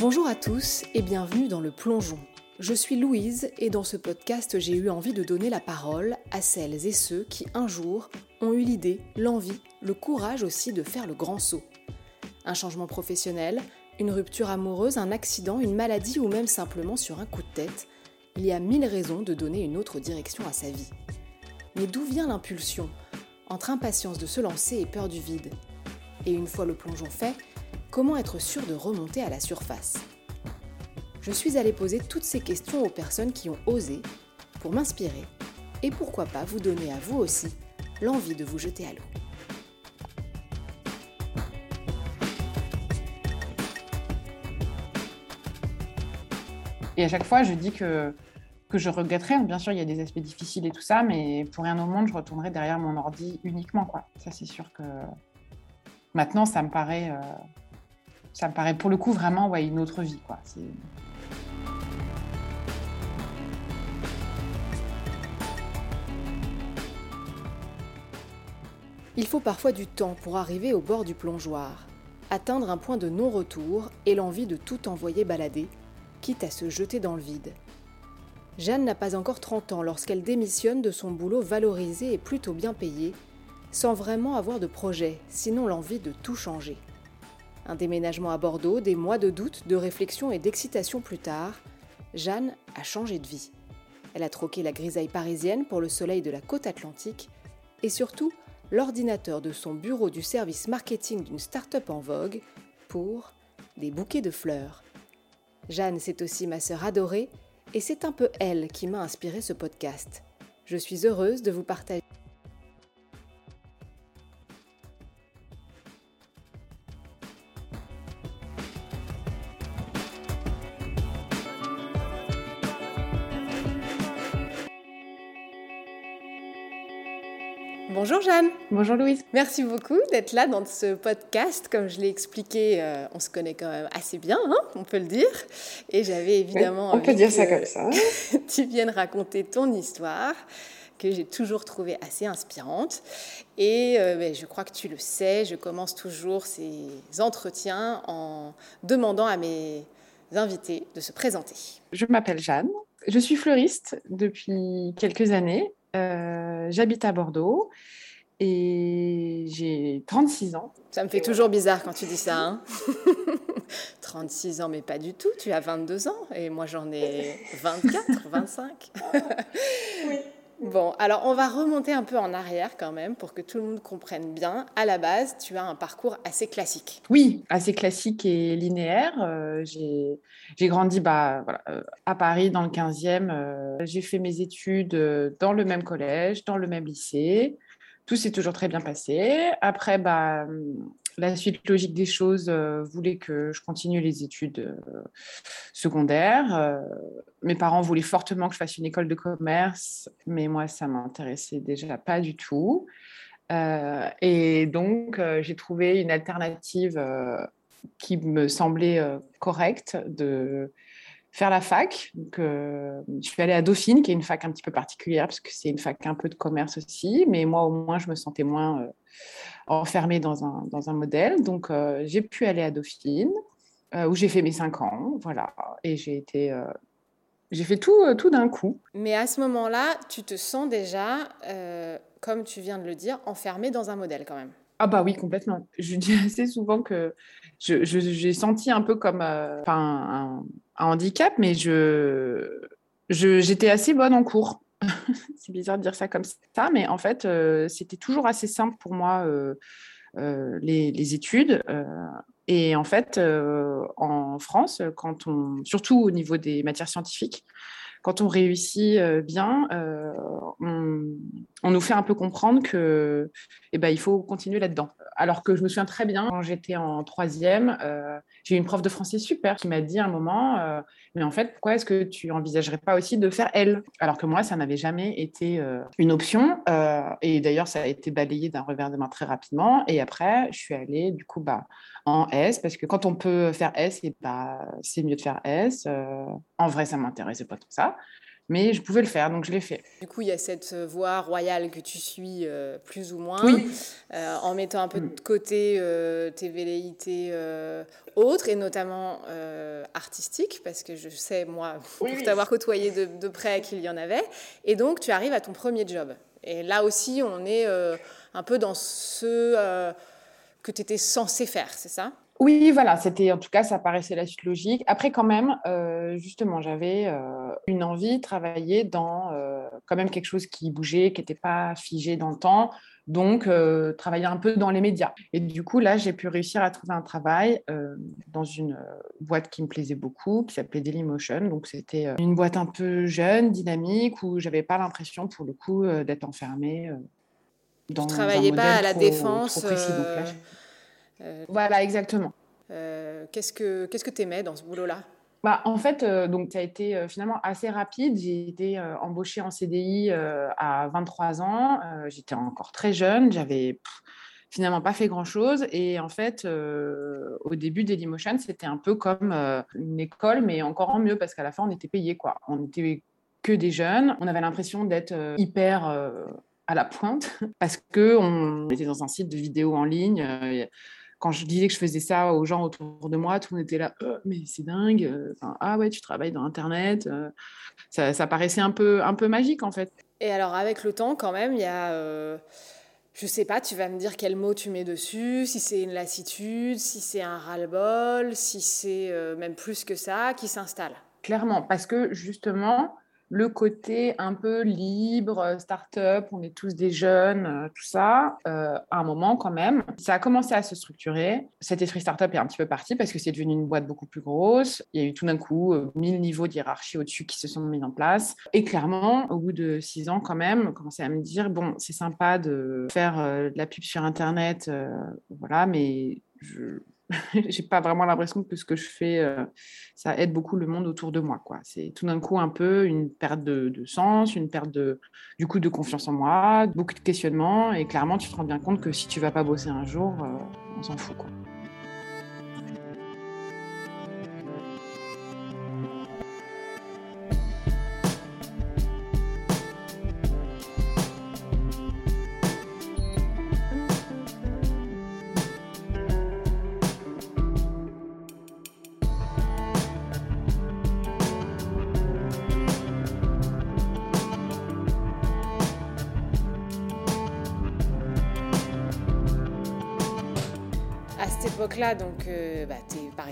Bonjour à tous et bienvenue dans le plongeon. Je suis Louise et dans ce podcast j'ai eu envie de donner la parole à celles et ceux qui un jour ont eu l'idée, l'envie, le courage aussi de faire le grand saut. Un changement professionnel, une rupture amoureuse, un accident, une maladie ou même simplement sur un coup de tête, il y a mille raisons de donner une autre direction à sa vie. Mais d'où vient l'impulsion? Entre impatience de se lancer et peur du vide Et une fois le plongeon fait, comment être sûr de remonter à la surface Je suis allée poser toutes ces questions aux personnes qui ont osé pour m'inspirer et pourquoi pas vous donner à vous aussi l'envie de vous jeter à l'eau. Et à chaque fois, je dis que, je regretterais. Bien sûr, il y a des aspects difficiles et tout ça, mais pour rien au monde, je retournerai derrière mon ordi uniquement. Quoi. Ça, c'est sûr que maintenant, ça me paraît, euh, ça me paraît pour le coup vraiment une autre vie. Quoi. Il faut parfois du temps pour arriver au bord du plongeoir, atteindre un point de non-retour et l'envie de tout envoyer balader, quitte à se jeter dans le vide. Jeanne n'a pas encore 30 ans lorsqu'elle démissionne de son boulot valorisé et plutôt bien payé, sans vraiment avoir de projet, sinon l'envie de tout changer. Un déménagement à Bordeaux, des mois de doute, de réflexion et d'excitation plus tard, Jeanne a changé de vie. Elle a troqué la grisaille parisienne pour le soleil de la côte atlantique et surtout l'ordinateur de son bureau du service marketing d'une start-up en vogue pour des bouquets de fleurs. Jeanne, c'est aussi ma sœur adorée et c'est un peu elle qui m'a inspiré ce podcast. Je suis heureuse de vous partager. Bonjour Jeanne. Bonjour Louise. Merci beaucoup d'être là dans ce podcast. Comme je l'ai expliqué, euh, on se connaît quand même assez bien, hein, on peut le dire. Et j'avais évidemment. on peut dire ça comme ça. tu viennes raconter ton histoire que j'ai toujours trouvée assez inspirante. Et euh, ben, je crois que tu le sais, je commence toujours ces entretiens en demandant à mes invités de se présenter. Je m'appelle Jeanne, je suis fleuriste depuis quelques années j'habite à Bordeaux et j'ai 36 ans. Ça me fait toujours bizarre quand tu dis ça. Hein 36 ans, mais pas du tout. Tu as 22 ans et moi j'en ai 24, 25. oui. Bon, alors on va remonter un peu en arrière quand même pour que tout le monde comprenne bien. À la base, tu as un parcours assez classique. Oui, assez classique et linéaire. Euh, j'ai grandi bah, voilà, euh, à Paris dans le 15e. Euh, j'ai fait mes études dans le même collège, dans le même lycée. Tout s'est toujours très bien passé. Après, bah, la suite logique des choses euh, voulait que je continue les études euh, secondaires. Euh, mes parents voulaient fortement que je fasse une école de commerce, mais moi, ça m'intéressait déjà pas du tout. et donc, j'ai trouvé une alternative qui me semblait correcte de faire la fac. Donc, je suis allée à Dauphine, qui est une fac un petit peu particulière, parce que c'est une fac un peu de commerce aussi, mais moi, au moins, je me sentais moins enfermée dans un, dans un modèle. Donc, euh, j'ai pu aller à Dauphine, euh, où j'ai fait mes cinq ans, voilà, et j'ai été... Euh, j'ai fait tout, tout d'un coup. Mais à ce moment-là, tu te sens déjà, comme tu viens de le dire, enfermée dans un modèle quand même. Ah bah oui, complètement. Je dis assez souvent que j'ai je, senti un peu comme un, un, handicap, mais je j'étais assez bonne en cours. c'est bizarre de dire ça comme ça, mais en fait, euh, c'était toujours assez simple pour moi, euh, euh, les, études. et en fait, en France, quand on, surtout au niveau des matières scientifiques, quand on réussit bien, on, nous fait un peu comprendre que, eh ben, il faut continuer là-dedans. Alors que je me souviens très bien, quand j'étais en troisième, j'ai eu une prof de français super qui m'a dit à un moment, mais en fait, pourquoi est-ce que tu envisagerais pas aussi de faire L Alors que moi, ça n'avait jamais été euh, une option. Euh, et d'ailleurs, ça a été balayé d'un revers de main très rapidement. Et après, je suis allée du coup bah, en S parce que quand on peut faire S, et bah, c'est mieux de faire S. Euh, en vrai, ça m'intéressait pas tout ça. mais je pouvais le faire, donc je l'ai fait. Du coup, il y a cette voie royale que tu suis euh, plus ou moins, euh, en mettant un peu de mm. côté euh, tes velléités autres, et notamment artistiques, parce que je sais, moi, pour t'avoir côtoyé de, de, près, qu'il y en avait. Et donc, tu arrives à ton premier job. Et là aussi, on est un peu dans ce que tu étais censé faire, c'est ça? Oui, voilà, c'était en tout cas, ça paraissait la suite logique. Après, quand même, euh, justement, j'avais euh, une envie de travailler dans euh, quand même quelque chose qui bougeait, qui n'était pas figé dans le temps. Donc, travailler un peu dans les médias. Et du coup, là, j'ai pu réussir à trouver un travail dans une boîte qui me plaisait beaucoup, qui s'appelait Dailymotion. Donc, c'était une boîte un peu jeune, dynamique, où j'avais pas l'impression, pour le coup, d'être enfermée. Dans tu travaillais pas à la défense. Euh, voilà, exactement. Euh, qu'est-ce que qu'est-ce que tu aimais dans ce boulot-là? Bah, en fait, euh, donc ça a été finalement assez rapide. J'ai été embauchée en CDI à 23 ans. J'étais encore très jeune. J'avais finalement pas fait grand-chose. Et en fait, au début Dailymotion, c'était un peu comme une école, mais encore en mieux parce qu'à la fin, on était payé quoi. On était que des jeunes. On avait l'impression d'être hyper à la pointe parce que on était dans un site de vidéo en ligne quand je disais que je faisais ça aux gens autour de moi, tout le monde était là, oh, mais c'est dingue, euh, ah ouais, tu travailles dans Internet. Euh, ça, paraissait un peu, un peu magique en fait. Et alors avec le temps, quand même, il y a, euh, je sais pas, tu vas me dire quel mot tu mets dessus, si c'est une lassitude, si c'est un ras-le-bol, si c'est même plus que ça, qui s'installe. Clairement, parce que justement, le côté un peu libre, euh, start-up, on est tous des jeunes, euh, tout ça, euh, à un moment quand même, ça a commencé à se structurer. Cet esprit start-up est un petit peu parti parce que c'est devenu une boîte beaucoup plus grosse. Il y a eu tout d'un coup mille niveaux de hiérarchie au-dessus qui se sont mis en place. Et clairement, au bout de six ans quand même, on commençait à me dire, bon, c'est sympa de faire de la pub sur Internet, voilà, mais je j'ai pas vraiment l'impression que ce que je fais, euh, ça aide beaucoup le monde autour de moi. Quoi. C'est tout d'un coup un peu une perte de, sens, une perte de, du coup de confiance en moi, beaucoup de questionnements. Et clairement, tu te rends bien compte que si tu vas pas bosser un jour, euh, on s'en fout.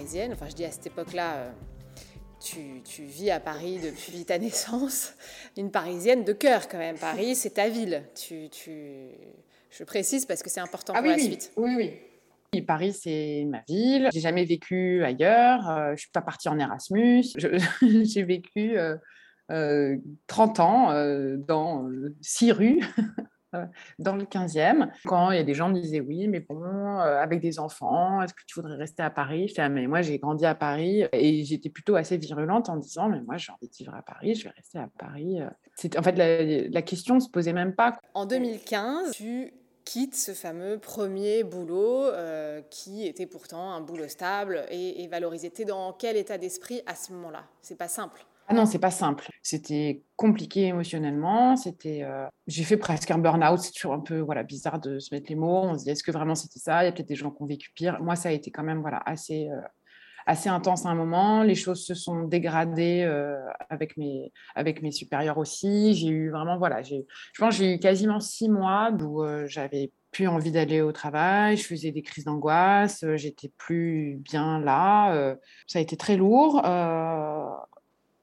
Parisienne. Enfin, je dis à cette époque-là, euh, tu, tu, vis à Paris depuis ta naissance. Une parisienne de cœur, quand même. Paris, c'est ta ville. Tu, tu... Je précise parce que c'est important ah pour la suite. Oui, oui. Paris, c'est ma ville. J'ai jamais vécu ailleurs. Euh, je suis pas partie en Erasmus. J'ai vécu 30 ans dans six rues euh, dans le 15e, quand il y a des gens qui disaient oui, mais bon, euh, avec des enfants, est-ce que tu voudrais rester à Paris? Je mais moi j'ai grandi à Paris et j'étais plutôt assez virulente en disant, mais moi j'ai envie de vivre à Paris, je vais rester à Paris. En fait, la, question ne se posait même pas. En 2015, tu quittes ce fameux premier boulot euh, qui était pourtant un boulot stable et, et valorisé. Tu es dans quel état d'esprit à ce moment-là? C'est pas simple. Ah non, c'est pas simple. C'était compliqué émotionnellement. C'était, euh, j'ai fait presque un burn-out. C'est toujours un peu voilà bizarre de se mettre les mots. On se dit est-ce que vraiment c'était ça? Il y a peut-être des gens qui ont vécu pire. Moi, ça a été quand même voilà assez euh, assez intense à un moment. Les choses se sont dégradées euh, avec mes avec mes supérieurs aussi. J'ai eu vraiment voilà, j'ai, je pense j'ai eu quasiment six mois où j'avais plus envie d'aller au travail, je faisais des crises d'angoisse, j'étais plus bien là. ça a été très lourd.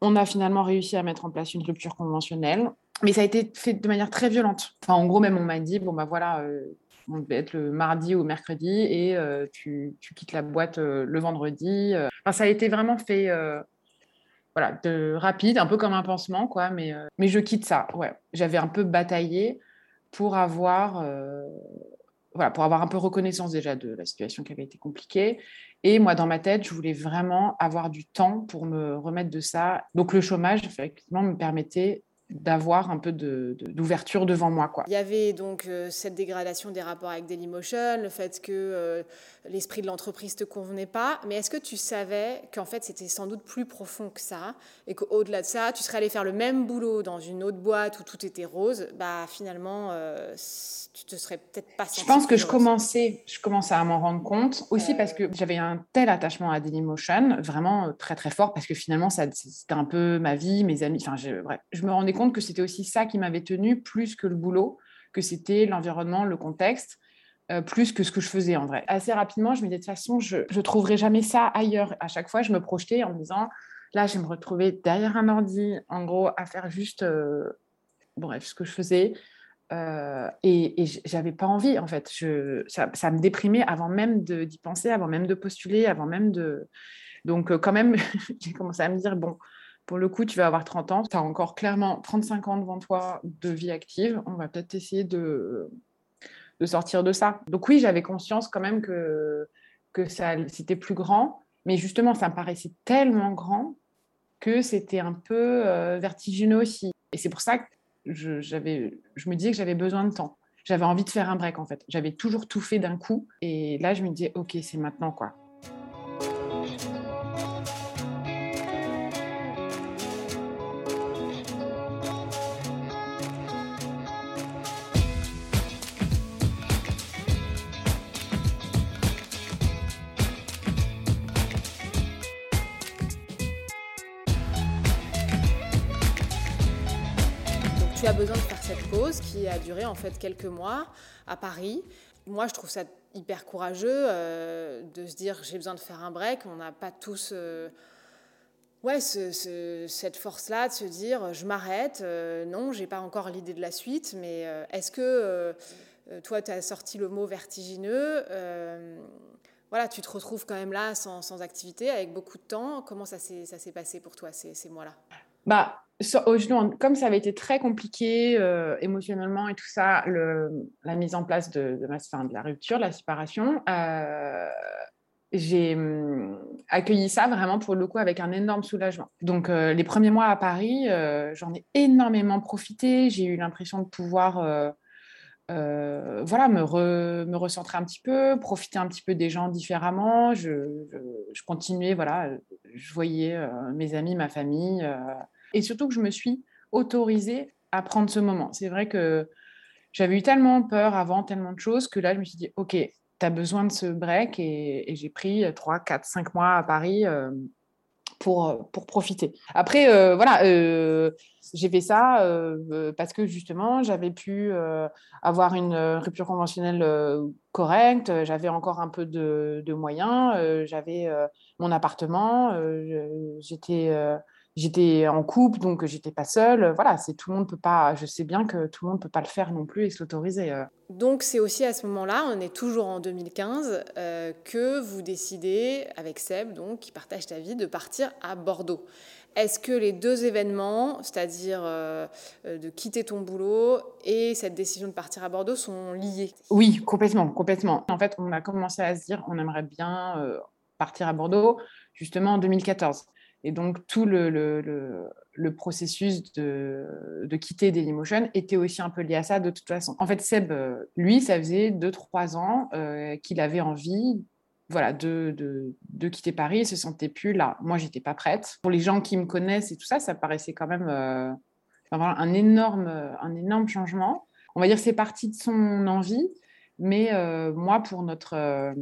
On a finalement réussi à mettre en place une rupture conventionnelle, mais ça a été fait de manière très violente. Enfin, en gros, même on m'a dit, bon, bah voilà, euh, on devait être le mardi ou mercredi et euh, tu, quittes la boîte euh, le vendredi. Enfin, ça a été vraiment fait voilà, de rapide, un peu comme un pansement, quoi, mais, mais je quitte ça. Ouais. J'avais un peu bataillé pour avoir voilà, pour avoir un peu reconnaissance déjà de la situation qui avait été compliquée. Et moi, dans ma tête, je voulais vraiment avoir du temps pour me remettre de ça. Donc, le chômage, effectivement, me permettait d'avoir un peu d'ouverture devant moi. Quoi. Il y avait donc euh, cette dégradation des rapports avec Dailymotion, le fait que euh, l'esprit de l'entreprise ne te convenait pas, mais est-ce que tu savais qu'en fait c'était sans doute plus profond que ça et qu'au-delà de ça, tu serais allé faire le même boulot dans une autre boîte où tout était rose, bah finalement euh, tu te serais peut-être pas Je pense que je commençais, je commençais à m'en rendre compte aussi parce que j'avais un tel attachement à Dailymotion, vraiment très très fort parce que finalement c'était un peu ma vie, mes amis, enfin je, bref, je me rendais compte que c'était aussi ça qui m'avait tenu plus que le boulot, que c'était l'environnement, le contexte. Euh, plus que ce que je faisais en vrai. Assez rapidement, je me disais de toute façon, je ne trouverai jamais ça ailleurs. À chaque fois, je me projetais en me disant, là, je vais me retrouver derrière un ordi, en gros, à faire juste, euh, bref, ce que je faisais. Euh, et, et j'avais pas envie, en fait. Ça, ça, me déprimait avant même d'y penser, avant même de postuler, avant même de... Donc, quand même, j'ai commencé à me dire, bon, pour le coup, tu vas avoir 30 ans, tu as encore clairement 35 ans devant toi de vie active. On va peut-être essayer de, de sortir de ça. Donc oui, j'avais conscience quand même que, que ça, c'était plus grand, mais justement, ça me paraissait tellement grand que c'était un peu euh, vertigineux aussi. Et c'est pour ça que je, je me disais que j'avais besoin de temps. J'avais envie de faire un break en fait. J'avais toujours tout fait d'un coup. Et là, je me disais, ok, c'est maintenant quoi. As besoin de faire cette pause qui a duré en fait quelques mois à Paris. Moi, je trouve ça hyper courageux euh, de se dire j'ai besoin de faire un break. On n'a pas tous euh, ouais, cette force-là de se dire je m'arrête. Euh, non, j'ai pas encore l'idée de la suite, mais est-ce que toi, tu as sorti le mot vertigineux voilà, tu te retrouves quand même là sans, sans activité, avec beaucoup de temps. Comment ça s'est passé pour toi ces, ces mois-là? Bah, comme ça avait été très compliqué euh, émotionnellement et tout ça, la mise en place de, la rupture, de la séparation, euh, j'ai hum, accueilli ça vraiment pour le coup avec un énorme soulagement. Donc euh, les premiers mois à Paris, j'en ai énormément profité. J'ai eu l'impression de pouvoir voilà, me, recentrer un petit peu, profiter un petit peu des gens différemment. Je, je, je continuais, voilà, je voyais mes amis, ma famille et surtout que je me suis autorisée à prendre ce moment. C'est vrai que j'avais eu tellement peur avant, tellement de choses, que là, je me suis dit, OK, tu as besoin de ce break. Et, j'ai pris 3, 4, 5 mois à Paris euh, pour, pour profiter. Après, euh, voilà, euh, j'ai fait ça parce que justement, j'avais pu avoir une rupture conventionnelle correcte, j'avais encore un peu de, de moyens, j'avais mon appartement, j'étais j'étais en couple, donc j'étais pas seule. Voilà, c'est tout le monde peut pas. Je sais bien que tout le monde peut pas le faire non plus et se l'autoriser. Donc c'est aussi à ce moment-là, on est toujours en 2015, euh, que vous décidez avec Seb, donc qui partage ta vie, de partir à Bordeaux. Est-ce que les deux événements, c'est-à-dire euh, de quitter ton boulot et cette décision de partir à Bordeaux, sont liés? Oui, complètement, complètement. En fait, on a commencé à se dire, on aimerait bien partir à Bordeaux, justement en 2014. Et donc, tout le, processus de, de, quitter Dailymotion était aussi un peu lié à ça de toute façon. En fait, Seb, euh, lui, ça faisait 2-3 ans euh, qu'il avait envie voilà, de, de, de, quitter Paris et se sentait plus là. Moi, j'étais pas prête. Pour les gens qui me connaissent et tout ça, ça paraissait quand même euh, un, énorme, un énorme changement. On va dire c'est parti de son envie, mais moi, pour notre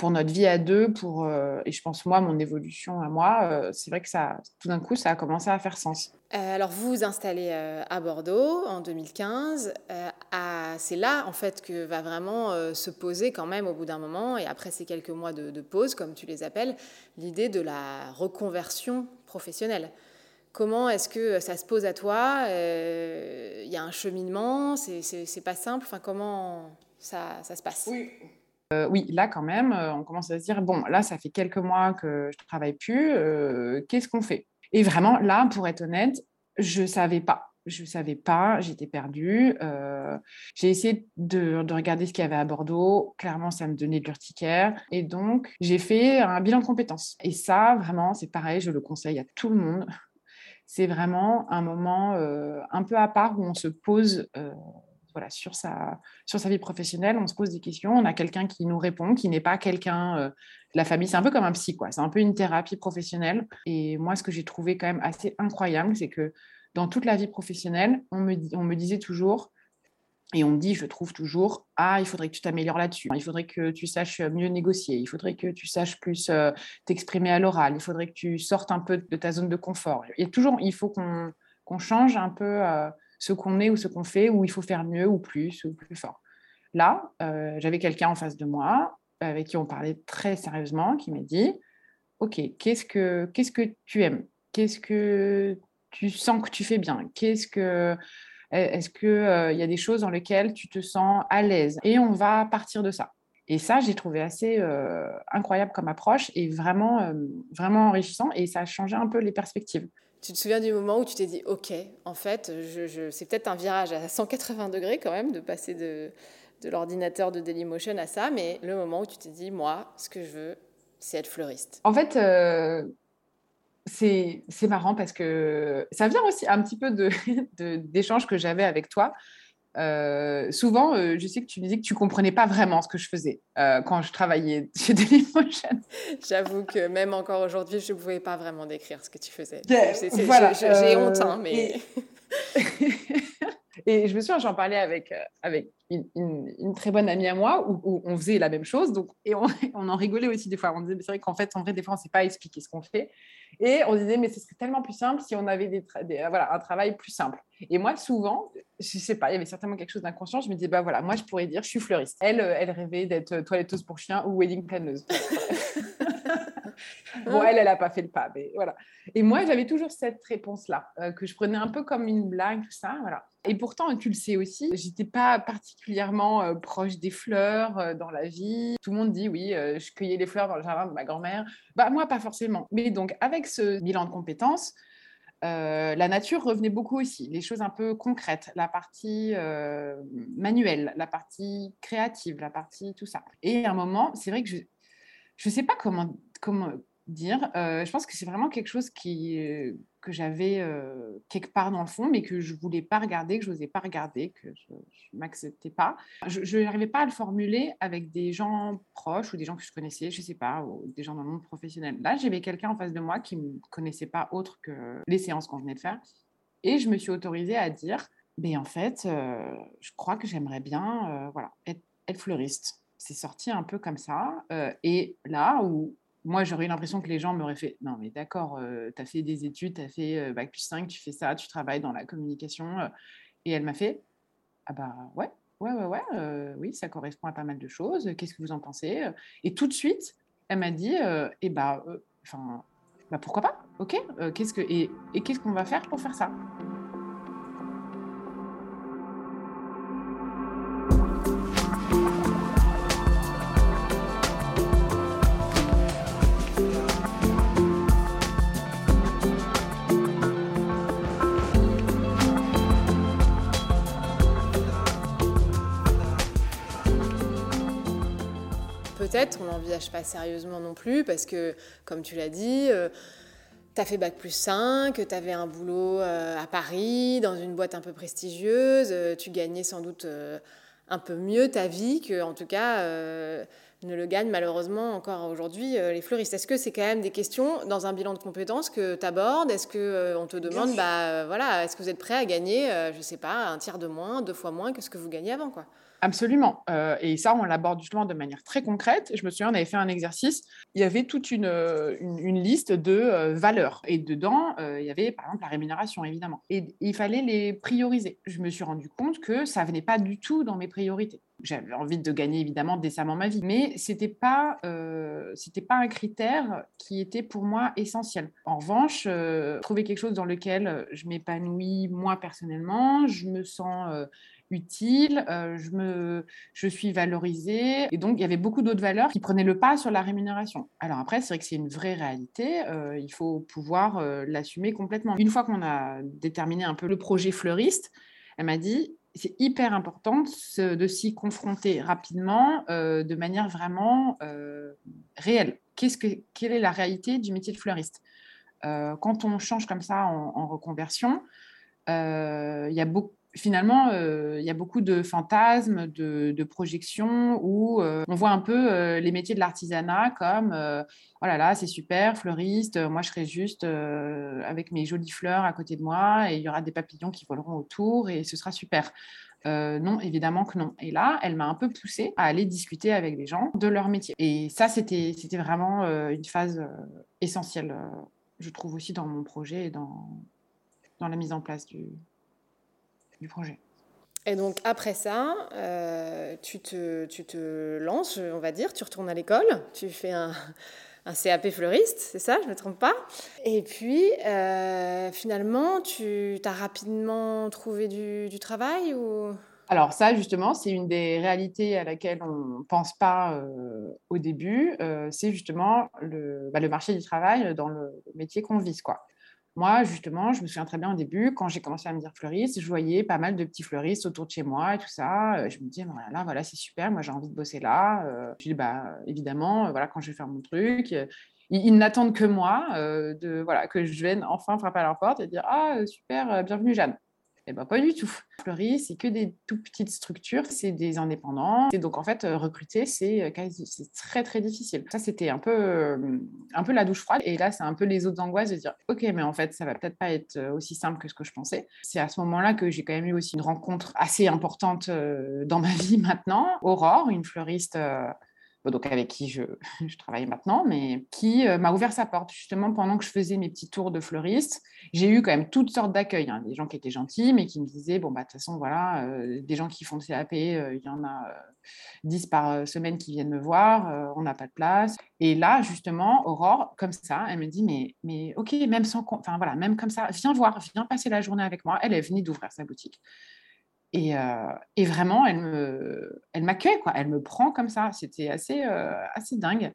pour notre vie à deux, pour, euh, et je pense moi, mon évolution à moi, euh, c'est vrai que ça, tout d'un coup, ça a commencé à faire sens. Euh, alors vous vous installez à Bordeaux en 2015. c'est là, en fait, que va vraiment se poser quand même au bout d'un moment, et après ces quelques mois de, pause, comme tu les appelles, l'idée de la reconversion professionnelle. Comment est-ce que ça se pose à toi? Il y a un cheminement, c'est pas simple? Enfin, comment ça, ça se passe? Oui, euh, oui, là quand même, euh, on commence à se dire, bon, là, ça fait quelques mois que je ne travaille plus, euh, qu'est-ce qu'on fait? Et vraiment, là, pour être honnête, je ne savais pas. Je ne savais pas, j'étais perdue. j'ai essayé de, regarder ce qu'il y avait à Bordeaux. Clairement, ça me donnait de l'urticaire. Et donc, j'ai fait un bilan de compétences. Et ça, vraiment, c'est pareil, je le conseille à tout le monde c'est vraiment un moment un peu à part où on se pose voilà, sur, sa, sur sa vie professionnelle, on se pose des questions, on a quelqu'un qui nous répond, qui n'est pas quelqu'un la famille. C'est un peu comme un psy, quoi. C'est un peu une thérapie professionnelle. Et moi, ce que j'ai trouvé quand même assez incroyable, c'est que dans toute la vie professionnelle, on me, on me disait toujours, et on me dit, je trouve toujours, ah, il faudrait que tu t'améliores là-dessus, il faudrait que tu saches mieux négocier, il faudrait que tu saches plus euh, t'exprimer à l'oral, il faudrait que tu sortes un peu de ta zone de confort. Il toujours, il faut qu'on change un peu euh, ce qu'on est ou ce qu'on fait, ou il faut faire mieux ou plus ou plus fort. Là, euh, j'avais quelqu'un en face de moi avec qui on parlait très sérieusement, qui m'a dit, OK, qu'est-ce que, que tu aimes? Qu'est-ce que tu sens que tu fais bien? Qu'est-ce que est-ce qu'il euh, y a des choses dans lesquelles tu te sens à l'aise? Et on va partir de ça. Et ça, j'ai trouvé assez euh, incroyable comme approche et vraiment, euh, vraiment enrichissant. Et ça a changé un peu les perspectives. Tu te souviens du moment où tu t'es dit, OK, en fait, c'est peut-être un virage à 180 degrés quand même de passer de, l'ordinateur de Dailymotion à ça, mais le moment où tu t'es dit, moi, ce que je veux, c'est être fleuriste. En fait, c'est marrant parce que ça vient aussi un petit peu d'échanges de, que j'avais avec toi. Euh, souvent, euh, je sais que tu me disais que tu comprenais pas vraiment ce que je faisais euh, quand je travaillais chez Dailymotion. J'avoue que même encore aujourd'hui, je ne pouvais pas vraiment décrire ce que tu faisais. voilà, J'ai honte, hein, mais... Et je me souviens, j'en parlais avec, euh, avec une, très bonne amie à moi où, on faisait la même chose. Donc, et on, on, en rigolait aussi des fois. On disait, c'est vrai qu'en fait, en vrai, des fois, on ne sait pas expliquer ce qu'on fait. Et on disait, mais ce serait tellement plus simple si on avait des, voilà, un travail plus simple. Et moi, souvent, je ne sais pas, il y avait certainement quelque chose d'inconscient. Je me disais, bah voilà, moi, je pourrais dire, je suis fleuriste. Elle, euh, elle rêvait d'être toiletteuse pour chien ou wedding planeuse. bon, elle, elle n'a pas fait le pas, mais voilà. Et moi, j'avais toujours cette réponse-là, euh, que je prenais un peu comme une blague, tout ça, voilà. Et pourtant, tu le sais aussi, j'étais pas particulièrement euh, proche des fleurs euh, dans la vie. Tout le monde dit, oui, je cueillais les fleurs dans le jardin de ma grand-mère. Bah, moi, pas forcément. Mais donc, avec ce bilan de compétences, la nature revenait beaucoup aussi, les choses un peu concrètes, la partie manuelle, la partie créative, la partie tout ça. Et à un moment, c'est vrai que je ne sais pas comment, comment, dire. Euh, je pense que c'est vraiment quelque chose qui, euh, que j'avais euh, quelque part dans le fond, mais que je voulais pas regarder, que je n'osais pas regarder, que je ne m'acceptais pas. Je n'arrivais pas à le formuler avec des gens proches ou des gens que je connaissais, je ne sais pas, ou des gens dans le monde professionnel. Là, j'avais quelqu'un en face de moi qui ne me connaissait pas autre que les séances qu'on venait de faire. Et je me suis autorisée à dire, mais en fait, je crois que j'aimerais bien voilà, être fleuriste. C'est sorti un peu comme ça. et là où moi, j'aurais eu l'impression que les gens m'auraient fait Non, mais d'accord, euh, tu as fait des études, tu as fait euh, Bac plus 5, tu fais ça, tu travailles dans la communication. Euh. et elle m'a fait Ah bah ouais, ouais, ouais, ouais, oui, ça correspond à pas mal de choses. Qu'est-ce que vous en pensez Et tout de suite, elle m'a dit Eh bah, enfin, bah pourquoi pas Ok, qu'est-ce que, et, et qu'est-ce qu'on va faire pour faire ça? Peut-être, on n'envisage pas sérieusement non plus, parce que, comme tu l'as dit, euh, tu as fait Bac plus 5, tu avais un boulot euh, à Paris, dans une boîte un peu prestigieuse, euh, tu gagnais sans doute un peu mieux ta vie que, en tout cas, ne le gagnent malheureusement encore aujourd'hui les fleuristes. Est-ce que c'est quand même des questions dans un bilan de compétences que tu abordes Est-ce qu'on te demande, bah, voilà, est-ce que vous êtes prêt à gagner, je ne sais pas, un tiers de moins, deux fois moins que ce que vous gagnez avant quoi? Absolument. Euh, et ça, on l'aborde justement de manière très concrète. Je me souviens, on avait fait un exercice. Il y avait toute une, euh, liste de euh, valeurs. Et dedans, il y avait par exemple la rémunération, évidemment. Et il fallait les prioriser. Je me suis rendu compte que ça venait pas du tout dans mes priorités. J'avais envie de gagner évidemment décemment ma vie, mais c'était pas c'était pas un critère qui était pour moi essentiel. En revanche, trouver quelque chose dans lequel je m'épanouis moi personnellement, je me sens utile, euh, je, me, je suis valorisée. Et donc, il y avait beaucoup d'autres valeurs qui prenaient le pas sur la rémunération. Alors après, c'est vrai que c'est une vraie réalité. Euh, il faut pouvoir euh, l'assumer complètement. Une fois qu'on a déterminé un peu le projet fleuriste, elle m'a dit, c'est hyper important de s'y confronter rapidement, de manière vraiment réelle. Qu'est-ce que, quelle est la réalité du métier de fleuriste? Quand on change comme ça en, reconversion, il y a beaucoup finalement, il y a beaucoup de fantasmes, de, projections où on voit un peu les métiers de l'artisanat comme oh là là, c'est super, fleuriste, moi je serai juste avec mes jolies fleurs à côté de moi et il y aura des papillons qui voleront autour et ce sera super. non, évidemment que non. Et là, elle m'a un peu poussée à aller discuter avec des gens de leur métier. Et ça, c'était vraiment une phase essentielle, je trouve aussi dans mon projet et dans la mise en place du, du projet. Et donc après ça, euh, tu, te, tu te lances, on va dire, tu retournes à l'école, tu fais un, un CAP fleuriste, c'est ça, je ne me trompe pas. Et puis euh, finalement, tu as rapidement trouvé du, du travail ou... Alors ça, justement, c'est une des réalités à laquelle on ne pense pas euh, au début. c'est justement le, bah, le, marché du travail dans le métier qu'on vise. Quoi. Moi, justement, je me souviens très bien au début, quand j'ai commencé à me dire fleuriste, je voyais pas mal de petits fleuristes autour de chez moi et tout ça. Euh, je me disais, voilà, voilà c'est super, moi j'ai envie de bosser là. Euh, je dis, bah, évidemment, euh, voilà, quand je vais faire mon truc, ils, n'attendent que moi, de, voilà, que je vienne enfin frapper à leur porte et dire, ah, super, bienvenue Jeanne. Eh ben, pas du tout. Fleury, c'est que des tout petites structures, c'est des indépendants. Et donc, en fait, euh, recruter, c'est euh, c'est très, très difficile. Ça, c'était un peu, euh, un peu la douche froide. Et là, c'est un peu les autres angoisses de dire, OK, mais en fait, ça va peut-être pas être aussi simple que ce que je pensais. C'est à ce moment-là que j'ai quand même eu aussi une rencontre assez importante dans ma vie maintenant. Aurore, une fleuriste donc avec qui je, travaille maintenant, mais qui euh, m'a ouvert sa porte justement pendant que je faisais mes petits tours de fleuriste. J'ai eu quand même toutes sortes d'accueils, hein. des gens qui étaient gentils, mais qui me disaient bon bah de toute façon voilà, euh, des gens qui font le CAP, euh, il y en a 10 par semaine qui viennent me voir, on n'a pas de place. Et là justement, Aurore, comme ça, elle me dit mais mais ok, même sans, enfin voilà, même comme ça, viens voir, viens passer la journée avec moi. Elle est venue d'ouvrir sa boutique. Et, euh, et, vraiment, elle me, elle m'accueille, quoi. Elle me prend comme ça. C'était assez, euh, assez dingue.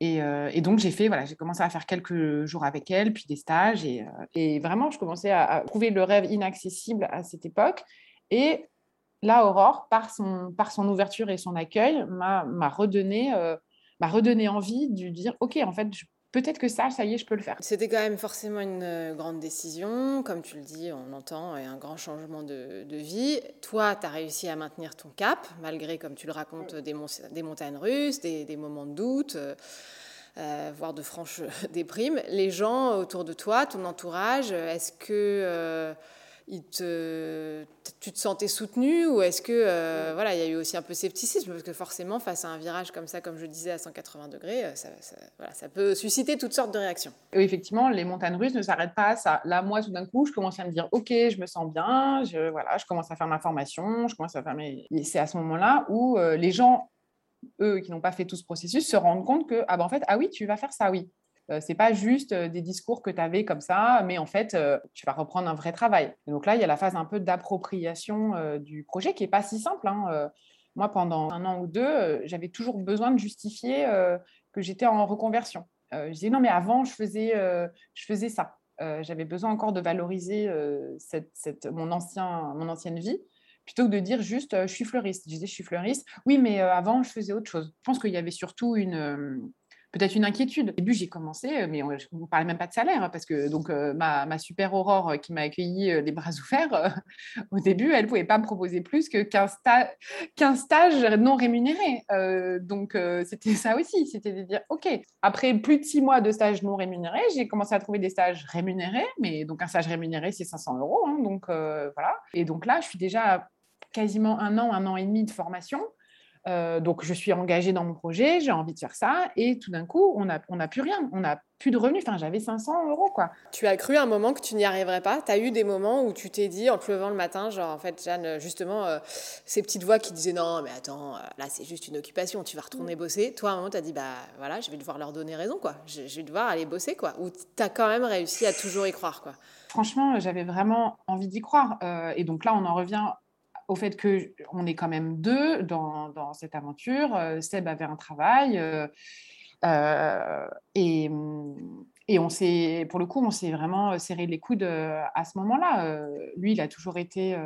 Et, euh, et donc j'ai fait, voilà, j'ai commencé à faire quelques jours avec elle, puis des stages, et, vraiment, je commençais à, trouver le rêve inaccessible à cette époque. Et là, Aurore, par son, par son ouverture et son accueil, m'a, m'a redonné, m'a redonné envie de dire, ok, en fait, je peut-être que ça, ça y est, je peux le faire. C'était quand même forcément une euh, grande décision, comme tu le dis, on entend, et un grand changement de, vie. Toi, tu as réussi à maintenir ton cap, malgré, comme tu le racontes, des, des montagnes russes, des, moments de doute. Euh, euh, voire de franches déprimes. Les gens autour de toi, ton entourage, est-ce que te, tu te sentais soutenu ou est-ce que euh, voilà il y a eu aussi un peu scepticisme? Parce que forcément face à un virage comme ça comme je disais à 180 degrés euh, ça, voilà, ça peut susciter toutes sortes de réactions. Effectivement les montagnes russes ne s'arrêtent pas à ça. Là moi tout d'un coup je commence à me dire ok je me sens bien je voilà je commence à faire ma formation je commence à faire mes c'est à ce moment là où euh, les gens eux qui n'ont pas fait tout ce processus se rendent compte que ah ben en fait ah oui tu vas faire ça oui euh, c'est pas juste euh, des discours que tu avais comme ça, mais en fait, euh, tu vas reprendre un vrai travail. donc là, il y a la phase un peu d'appropriation du projet qui est pas si simple. Hein, moi, pendant un an ou deux, j'avais toujours besoin de justifier que j'étais en reconversion. je disais non, mais avant, je faisais, je faisais ça. j'avais besoin encore de valoriser mon, ancien, mon ancienne vie plutôt que de dire juste je suis fleuriste. Je disais je suis fleuriste. Oui, mais avant, je faisais autre chose. Je pense qu'il y avait surtout une peut-être une inquiétude. Au début, j'ai commencé, euh, mais je ne vous parlais même pas de salaire, hein, parce que donc, euh, ma, super Aurore euh, qui m'a accueilli les bras ouverts, au début, elle ne pouvait pas me proposer plus que qu'un, stage non rémunéré. donc, c'était ça aussi, c'était de dire, OK, après plus de six mois de stage non rémunéré, j'ai commencé à trouver des stages rémunérés, mais donc un stage rémunéré, c'est 500 euros. Hein, donc, voilà. Et donc là, je suis déjà quasiment un an, un an et demi de formation. Euh, donc, je suis engagée dans mon projet, j'ai envie de faire ça, et tout d'un coup, on n'a on a plus rien, on n'a plus de revenus. Enfin, j'avais 500 euros, quoi. Tu as cru un moment que tu n'y arriverais pas? Tu as eu des moments où tu t'es dit, en te levant le matin, genre, en fait, Jeanne, justement, euh, ces petites voix qui disaient, non, mais attends, euh, là, c'est juste une occupation, tu vas retourner mm. bosser. Toi, à un moment, tu as dit, bah voilà, je vais devoir leur donner raison, quoi. Je, vais devoir aller bosser, quoi. Ou tu as quand même réussi à toujours y croire, quoi? Franchement, j'avais vraiment envie d'y croire. et donc là, on en revient au fait qu'on est quand même deux dans, cette aventure. Euh, Seb avait un travail. Euh, euh, et, Et on s'est, pour le coup, on s'est vraiment serré les coudes à ce moment-là. lui, il a toujours été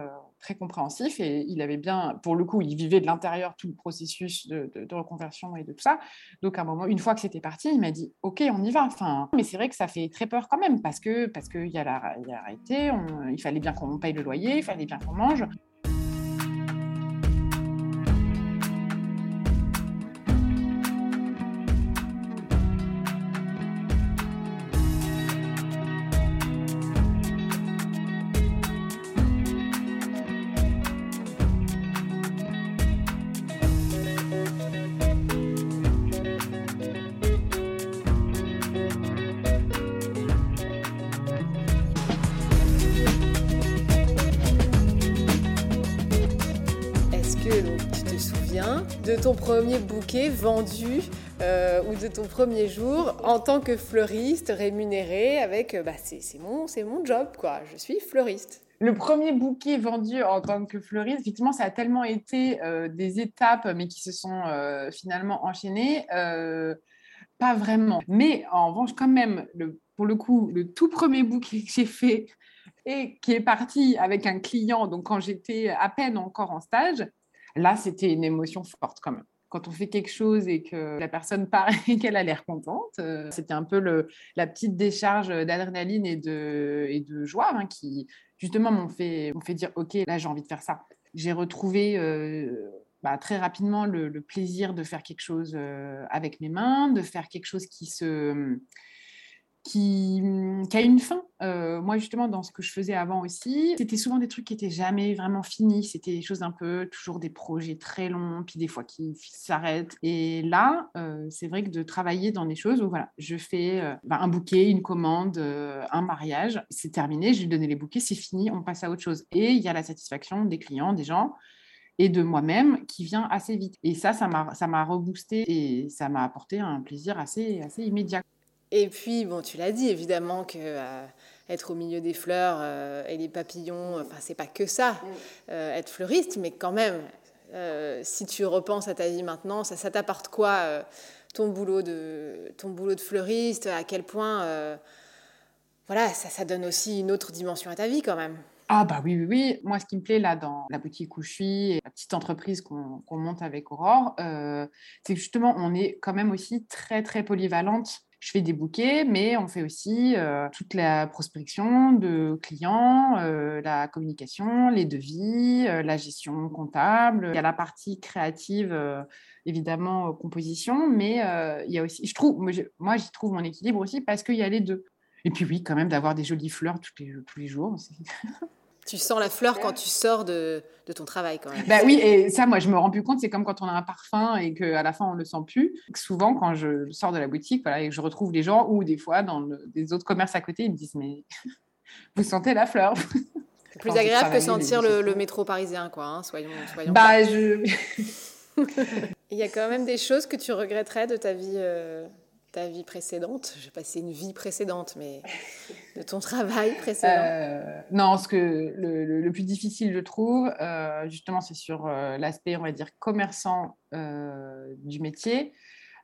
très compréhensif et il avait bien, pour le coup, il vivait de l'intérieur tout le processus de, reconversion et de tout ça. Donc, à un moment, une fois que c'était parti, il m'a dit Ok, on y va. Enfin, mais c'est vrai que ça fait très peur quand même parce que parce qu'il y a la, il y a arrêté, il fallait bien qu'on paye le loyer, il fallait bien qu'on mange. Vendu euh, ou de ton premier jour en tant que fleuriste rémunéré avec euh, bah, c'est mon, mon job, quoi. Je suis fleuriste. Le premier bouquet vendu en tant que fleuriste, effectivement, ça a tellement été euh, des étapes, mais qui se sont finalement enchaînées. pas vraiment. Mais en revanche, quand même, le, pour le coup, le tout premier bouquet que j'ai fait et qui est parti avec un client, donc quand j'étais à peine encore en stage, Là, c'était une émotion forte quand même. Quand on fait quelque chose et que la personne part et qu'elle a l'air contente, euh, c'était un peu le, la petite décharge d'adrénaline et de, et de joie hein, qui, justement, m'ont fait, fait dire Ok, là, j'ai envie de faire ça. J'ai retrouvé euh, bah, très rapidement le, plaisir de faire quelque chose euh, avec mes mains, de faire quelque chose qui se qui, mmh, qui, a une fin. Euh, moi, justement, dans ce que je faisais avant aussi, c'était souvent des trucs qui étaient jamais vraiment finis. C'était des choses un peu, toujours des projets très longs, puis des fois qui s'arrêtent. Et là, euh, c'est vrai que de travailler dans des choses où, voilà, je fais euh, bah, un bouquet, une commande, un mariage, c'est terminé, je lui donne les bouquets, c'est fini, on passe à autre chose. Et il y a la satisfaction des clients, des gens et de moi-même qui vient assez vite. Et ça, ça m'a reboosté et ça m'a apporté un plaisir assez, assez immédiat. Et puis, bon, tu l'as dit, évidemment que euh, être au milieu des fleurs euh, et des papillons, enfin, c'est pas que ça, euh, être fleuriste, mais quand même, si tu repenses à ta vie maintenant, ça, ça t'apporte quoi ton boulot de ton boulot de fleuriste À quel point, voilà, ça, ça donne aussi une autre dimension à ta vie quand même. Ah bah oui, oui, oui. Moi, ce qui me plaît là dans la boutique où je suis et la petite entreprise qu'on monte avec Aurore, c'est que justement, on est quand même aussi très, très polyvalente je fais des bouquets, mais on fait aussi euh, toute la prospection de clients, euh, la communication, les devis, euh, la gestion comptable. Il y a la partie créative, évidemment, composition, mais il y a aussi, je trouve, moi j'y trouve mon équilibre aussi parce qu'il y a les deux. Et puis oui, quand même, d'avoir des jolies fleurs tous les, tous les jours. Tu sens la fleur quand tu sors de, de ton travail quand même. Bah oui, et ça, moi, je me rends plus compte. C'est comme quand on a un parfum et qu'à la fin, on ne le sent plus. Souvent, quand je sors de la boutique voilà, et que je retrouve les gens, ou des fois, dans des autres commerces à côté, ils me disent Mais vous sentez la fleur C'est plus agréable que sentir le, métro parisien, quoi. Hein, soyons, soyons. Bah, je... Il y a quand même des choses que tu regretterais de ta vie euh, ta vie précédente, je passer une vie précédente, mais de ton travail précédent euh, Non, ce que le, plus difficile, je trouve, euh, justement, c'est sur euh, l'aspect, on va dire, commerçant du métier.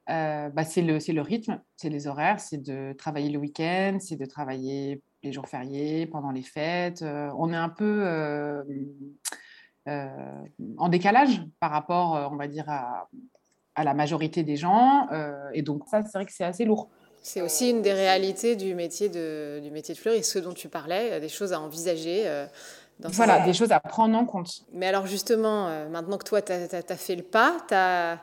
Bah, c'est le, le rythme, c'est les horaires, c'est de travailler le week-end, c'est de travailler les jours fériés, pendant les fêtes. on est un peu en décalage par rapport, on va dire, à, à la majorité des gens. Euh, et donc ça, c'est vrai que c'est assez lourd. C'est aussi une des réalités du métier de, du métier de fleuriste, ce dont tu parlais, euh, des choses à envisager. Euh, voilà, des choses à prendre en compte. Mais alors justement, maintenant que toi, tu as, fait le pas, tu as,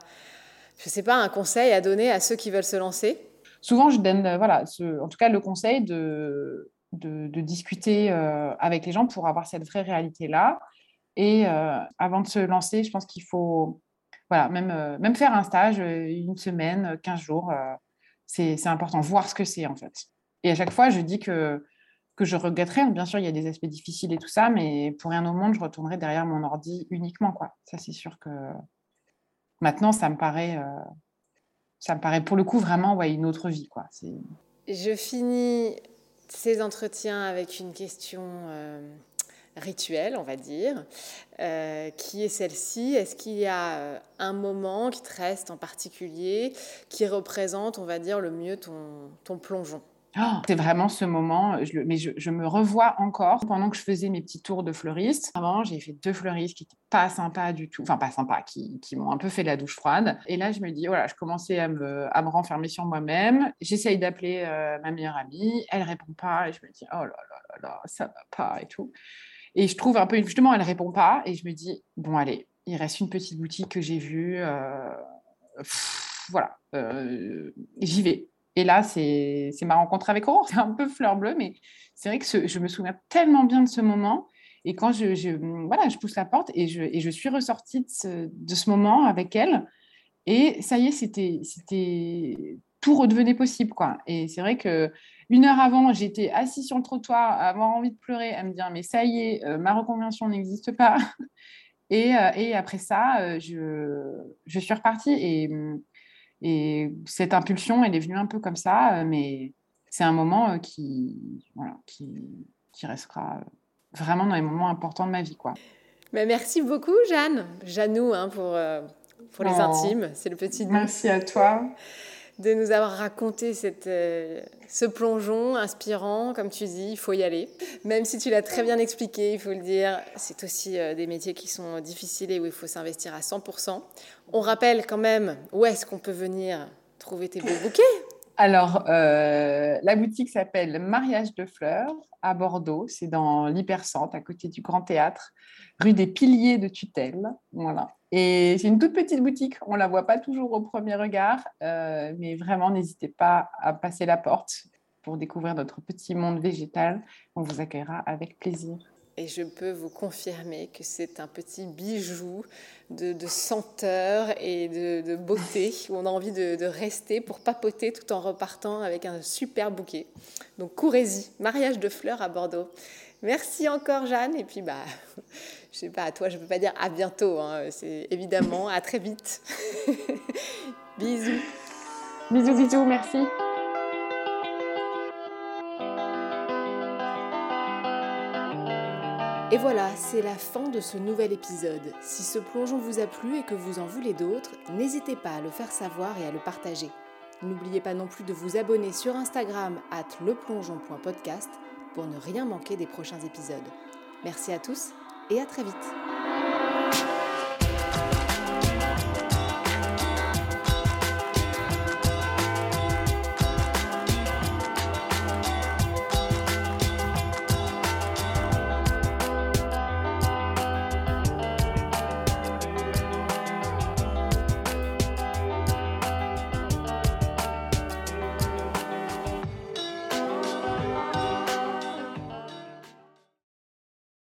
je sais pas, un conseil à donner à ceux qui veulent se lancer? Souvent, je donne, voilà, ce, en tout cas, le conseil de, de, de discuter avec les gens pour avoir cette vraie réalité-là. Et avant de se lancer, je pense qu'il faut voilà, même, euh, même faire un stage, euh, une semaine, 15 jours, euh, c'est important, voir ce que c'est en fait. Et à chaque fois, je dis que, que je regretterais. Bien sûr, il y a des aspects difficiles et tout ça, mais pour rien au monde, je retournerai derrière mon ordi uniquement. Quoi. Ça, c'est sûr que maintenant, ça me paraît, ça me paraît pour le coup vraiment une autre vie. Quoi. Je finis ces entretiens avec une question rituel, on va dire, euh, qui est celle-ci. Est-ce qu'il y a euh, un moment qui te reste en particulier qui représente, on va dire, le mieux ton, ton plongeon? Oh, c'est vraiment ce moment, je mais je, me revois encore pendant que je faisais mes petits tours de fleuriste. Avant, j'ai fait deux fleuristes qui n'étaient pas sympas du tout, enfin pas sympas, qui, qui m'ont un peu fait la douche froide. Et là, je me dis, voilà, je commençais à me, à me renfermer sur moi-même. J'essaye d'appeler euh, ma meilleure amie, elle répond pas, et je me dis, oh là là là là, ça va pas et tout. Et je trouve un peu, justement, elle répond pas, et je me dis, bon, allez, il reste une petite boutique que j'ai vue. Euh, voilà, euh, j'y vais. Et là, c'est ma rencontre avec Aurore. C'est un peu fleur bleue, mais c'est vrai que je me souviens tellement bien de ce moment. Et quand je, voilà, je pousse la porte et je, et je suis ressortie de ce, de ce, moment avec elle. Et ça y est, c'était tout redevenait possible. Quoi. Et c'est vrai que une heure avant, j'étais assise sur le trottoir, à avoir envie de pleurer, à me dire Mais ça y est, euh, ma reconversion n'existe pas. et, euh, et, après ça, euh, je, je suis repartie. Et et cette impulsion, elle est venue un peu comme ça, mais c'est un moment qui, voilà, qui, qui, restera vraiment dans les moments importants de ma vie. Quoi. Mais merci beaucoup, Jeanne. Jeannou, hein, pour, pour les oh. intimes, c'est le petit. Merci à toi de nous avoir raconté cette, euh, ce plongeon inspirant. Comme tu dis, il faut y aller. Même si tu l'as très bien expliqué, il faut le dire, c'est aussi euh, des métiers qui sont difficiles et où il faut s'investir à 100%. On rappelle quand même où est-ce qu'on peut venir trouver tes beaux bouquets alors, euh, la boutique s'appelle Mariage de Fleurs à Bordeaux. C'est dans l'Hypercentre, à côté du Grand Théâtre, rue des Piliers de Tutelle. Voilà. Et c'est une toute petite boutique. On ne la voit pas toujours au premier regard, euh, mais vraiment, n'hésitez pas à passer la porte pour découvrir notre petit monde végétal. On vous accueillera avec plaisir. Et je peux vous confirmer que c'est un petit bijou de, senteur et de, beauté où on a envie de, rester pour papoter tout en repartant avec un super bouquet. Donc courez-y, mariage de fleurs à Bordeaux. Merci encore Jeanne et puis bah je sais pas à toi je peux pas dire à bientôt hein. c'est évidemment à très vite. bisous. Bisous bisous merci. Et voilà, c'est la fin de ce nouvel épisode. Si ce plongeon vous a plu et que vous en voulez d'autres, n'hésitez pas à le faire savoir et à le partager. N'oubliez pas non plus de vous abonner sur Instagram at leplongeon.podcast pour ne rien manquer des prochains épisodes. Merci à tous et à très vite